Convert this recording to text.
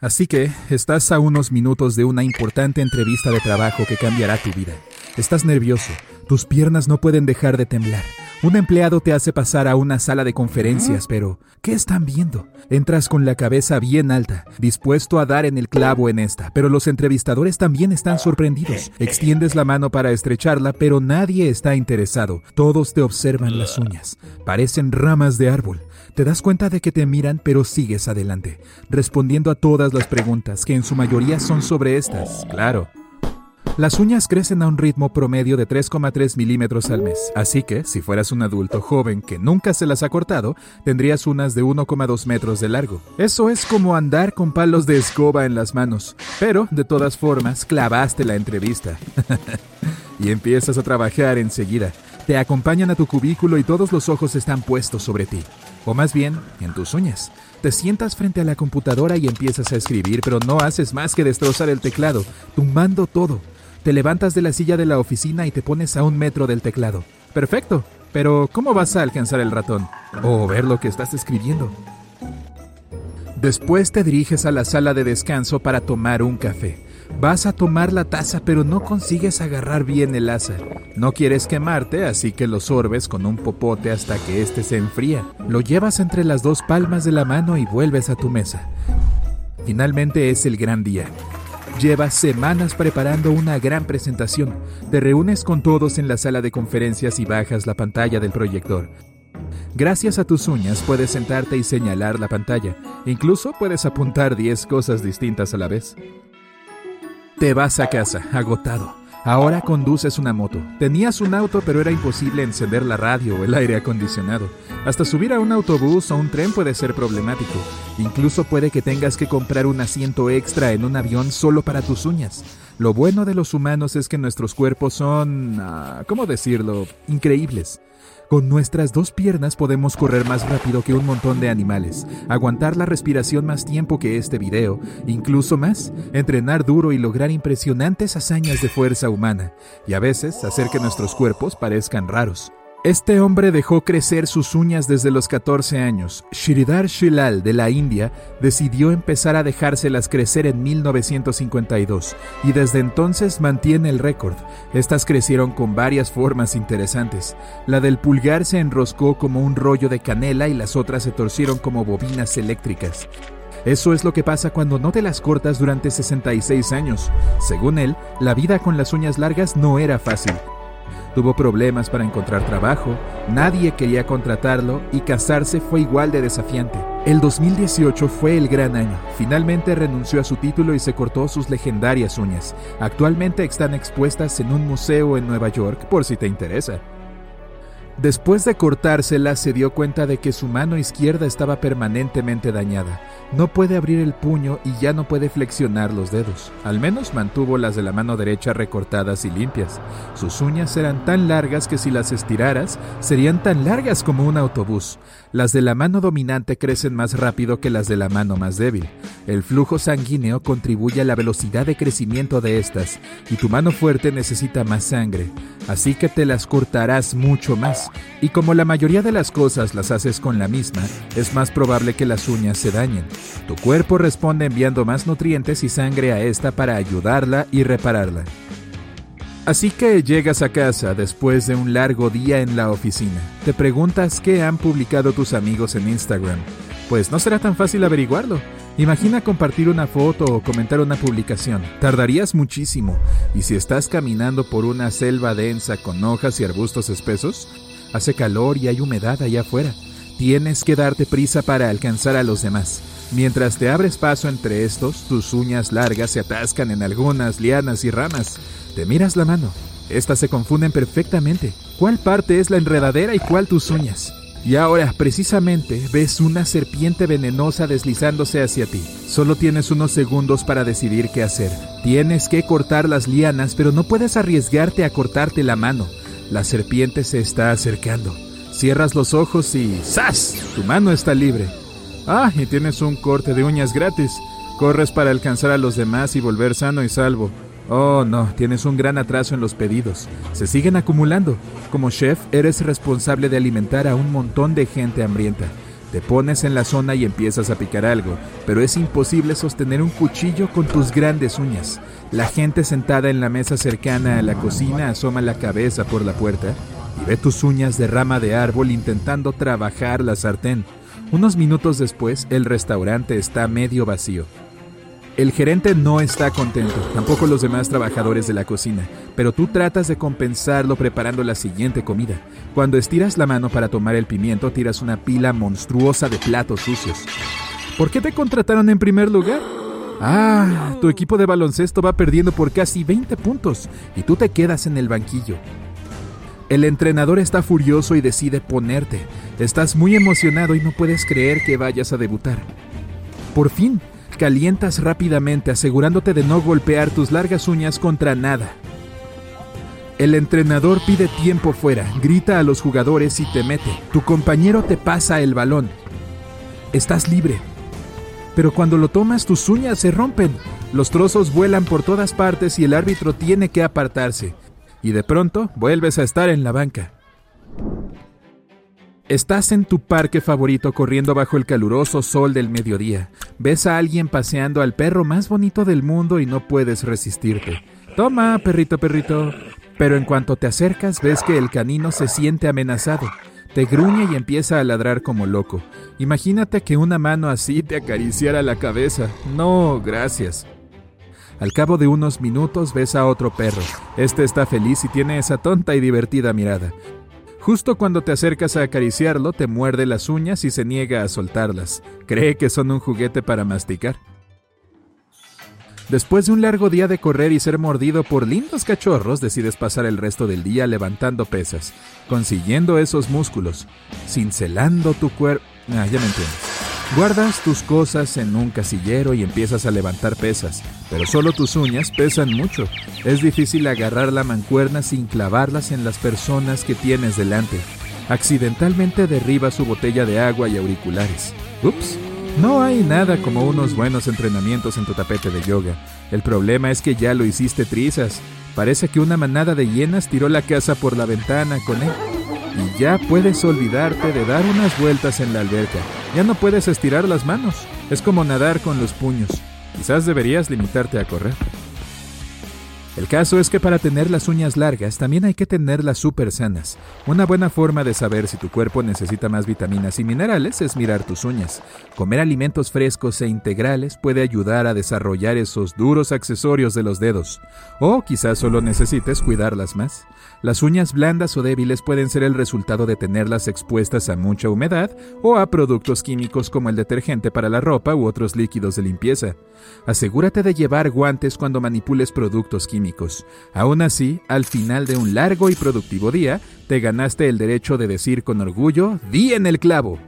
Así que estás a unos minutos de una importante entrevista de trabajo que cambiará tu vida. Estás nervioso, tus piernas no pueden dejar de temblar. Un empleado te hace pasar a una sala de conferencias, pero ¿qué están viendo? Entras con la cabeza bien alta, dispuesto a dar en el clavo en esta, pero los entrevistadores también están sorprendidos. Extiendes la mano para estrecharla, pero nadie está interesado. Todos te observan las uñas. Parecen ramas de árbol. Te das cuenta de que te miran, pero sigues adelante, respondiendo a todas las preguntas, que en su mayoría son sobre estas. Claro, las uñas crecen a un ritmo promedio de 3,3 milímetros al mes, así que si fueras un adulto joven que nunca se las ha cortado, tendrías unas de 1,2 metros de largo. Eso es como andar con palos de escoba en las manos, pero de todas formas clavaste la entrevista. y empiezas a trabajar enseguida. Te acompañan a tu cubículo y todos los ojos están puestos sobre ti, o más bien en tus uñas. Te sientas frente a la computadora y empiezas a escribir, pero no haces más que destrozar el teclado, tumbando todo. Te levantas de la silla de la oficina y te pones a un metro del teclado. Perfecto, pero ¿cómo vas a alcanzar el ratón? O ver lo que estás escribiendo. Después te diriges a la sala de descanso para tomar un café. Vas a tomar la taza pero no consigues agarrar bien el asa. No quieres quemarte, así que lo sorbes con un popote hasta que éste se enfría. Lo llevas entre las dos palmas de la mano y vuelves a tu mesa. Finalmente es el gran día. Llevas semanas preparando una gran presentación. Te reúnes con todos en la sala de conferencias y bajas la pantalla del proyector. Gracias a tus uñas puedes sentarte y señalar la pantalla. Incluso puedes apuntar 10 cosas distintas a la vez. Te vas a casa, agotado. Ahora conduces una moto. Tenías un auto, pero era imposible encender la radio o el aire acondicionado. Hasta subir a un autobús o un tren puede ser problemático. Incluso puede que tengas que comprar un asiento extra en un avión solo para tus uñas. Lo bueno de los humanos es que nuestros cuerpos son... Ah, ¿cómo decirlo? Increíbles. Con nuestras dos piernas podemos correr más rápido que un montón de animales, aguantar la respiración más tiempo que este video, incluso más, entrenar duro y lograr impresionantes hazañas de fuerza humana, y a veces hacer que nuestros cuerpos parezcan raros. Este hombre dejó crecer sus uñas desde los 14 años. Shridhar Shilal de la India decidió empezar a dejárselas crecer en 1952 y desde entonces mantiene el récord. Estas crecieron con varias formas interesantes. La del pulgar se enroscó como un rollo de canela y las otras se torcieron como bobinas eléctricas. Eso es lo que pasa cuando no te las cortas durante 66 años. Según él, la vida con las uñas largas no era fácil. Tuvo problemas para encontrar trabajo, nadie quería contratarlo y casarse fue igual de desafiante. El 2018 fue el gran año. Finalmente renunció a su título y se cortó sus legendarias uñas. Actualmente están expuestas en un museo en Nueva York por si te interesa. Después de cortársela se dio cuenta de que su mano izquierda estaba permanentemente dañada. No puede abrir el puño y ya no puede flexionar los dedos. Al menos mantuvo las de la mano derecha recortadas y limpias. Sus uñas eran tan largas que si las estiraras serían tan largas como un autobús. Las de la mano dominante crecen más rápido que las de la mano más débil. El flujo sanguíneo contribuye a la velocidad de crecimiento de estas y tu mano fuerte necesita más sangre. Así que te las cortarás mucho más y como la mayoría de las cosas las haces con la misma, es más probable que las uñas se dañen. Tu cuerpo responde enviando más nutrientes y sangre a esta para ayudarla y repararla. Así que llegas a casa después de un largo día en la oficina. Te preguntas qué han publicado tus amigos en Instagram. Pues no será tan fácil averiguarlo. Imagina compartir una foto o comentar una publicación. Tardarías muchísimo. Y si estás caminando por una selva densa con hojas y arbustos espesos, Hace calor y hay humedad allá afuera. Tienes que darte prisa para alcanzar a los demás. Mientras te abres paso entre estos, tus uñas largas se atascan en algunas lianas y ramas. Te miras la mano. Estas se confunden perfectamente. ¿Cuál parte es la enredadera y cuál tus uñas? Y ahora, precisamente, ves una serpiente venenosa deslizándose hacia ti. Solo tienes unos segundos para decidir qué hacer. Tienes que cortar las lianas, pero no puedes arriesgarte a cortarte la mano. La serpiente se está acercando. Cierras los ojos y ¡zas! Tu mano está libre. Ah, y tienes un corte de uñas gratis. Corres para alcanzar a los demás y volver sano y salvo. Oh, no, tienes un gran atraso en los pedidos. Se siguen acumulando. Como chef, eres responsable de alimentar a un montón de gente hambrienta. Te pones en la zona y empiezas a picar algo, pero es imposible sostener un cuchillo con tus grandes uñas. La gente sentada en la mesa cercana a la cocina asoma la cabeza por la puerta y ve tus uñas de rama de árbol intentando trabajar la sartén. Unos minutos después, el restaurante está medio vacío. El gerente no está contento, tampoco los demás trabajadores de la cocina, pero tú tratas de compensarlo preparando la siguiente comida. Cuando estiras la mano para tomar el pimiento, tiras una pila monstruosa de platos sucios. ¿Por qué te contrataron en primer lugar? Ah, tu equipo de baloncesto va perdiendo por casi 20 puntos y tú te quedas en el banquillo. El entrenador está furioso y decide ponerte. Estás muy emocionado y no puedes creer que vayas a debutar. Por fin, Calientas rápidamente asegurándote de no golpear tus largas uñas contra nada. El entrenador pide tiempo fuera, grita a los jugadores y te mete. Tu compañero te pasa el balón. Estás libre. Pero cuando lo tomas tus uñas se rompen. Los trozos vuelan por todas partes y el árbitro tiene que apartarse. Y de pronto vuelves a estar en la banca. Estás en tu parque favorito corriendo bajo el caluroso sol del mediodía. Ves a alguien paseando al perro más bonito del mundo y no puedes resistirte. Toma, perrito, perrito. Pero en cuanto te acercas ves que el canino se siente amenazado. Te gruñe y empieza a ladrar como loco. Imagínate que una mano así te acariciara la cabeza. No, gracias. Al cabo de unos minutos ves a otro perro. Este está feliz y tiene esa tonta y divertida mirada. Justo cuando te acercas a acariciarlo, te muerde las uñas y se niega a soltarlas. Cree que son un juguete para masticar. Después de un largo día de correr y ser mordido por lindos cachorros, decides pasar el resto del día levantando pesas, consiguiendo esos músculos, cincelando tu cuerpo... Ah, ya me entiendes. Guardas tus cosas en un casillero y empiezas a levantar pesas, pero solo tus uñas pesan mucho. Es difícil agarrar la mancuerna sin clavarlas en las personas que tienes delante. Accidentalmente derriba su botella de agua y auriculares. Ups. No hay nada como unos buenos entrenamientos en tu tapete de yoga. El problema es que ya lo hiciste trizas. Parece que una manada de hienas tiró la casa por la ventana con él y ya puedes olvidarte de dar unas vueltas en la alberca. Ya no puedes estirar las manos. Es como nadar con los puños. Quizás deberías limitarte a correr. El caso es que para tener las uñas largas también hay que tenerlas súper sanas. Una buena forma de saber si tu cuerpo necesita más vitaminas y minerales es mirar tus uñas. Comer alimentos frescos e integrales puede ayudar a desarrollar esos duros accesorios de los dedos. O quizás solo necesites cuidarlas más. Las uñas blandas o débiles pueden ser el resultado de tenerlas expuestas a mucha humedad o a productos químicos como el detergente para la ropa u otros líquidos de limpieza. Asegúrate de llevar guantes cuando manipules productos químicos Aún así, al final de un largo y productivo día, te ganaste el derecho de decir con orgullo, di en el clavo.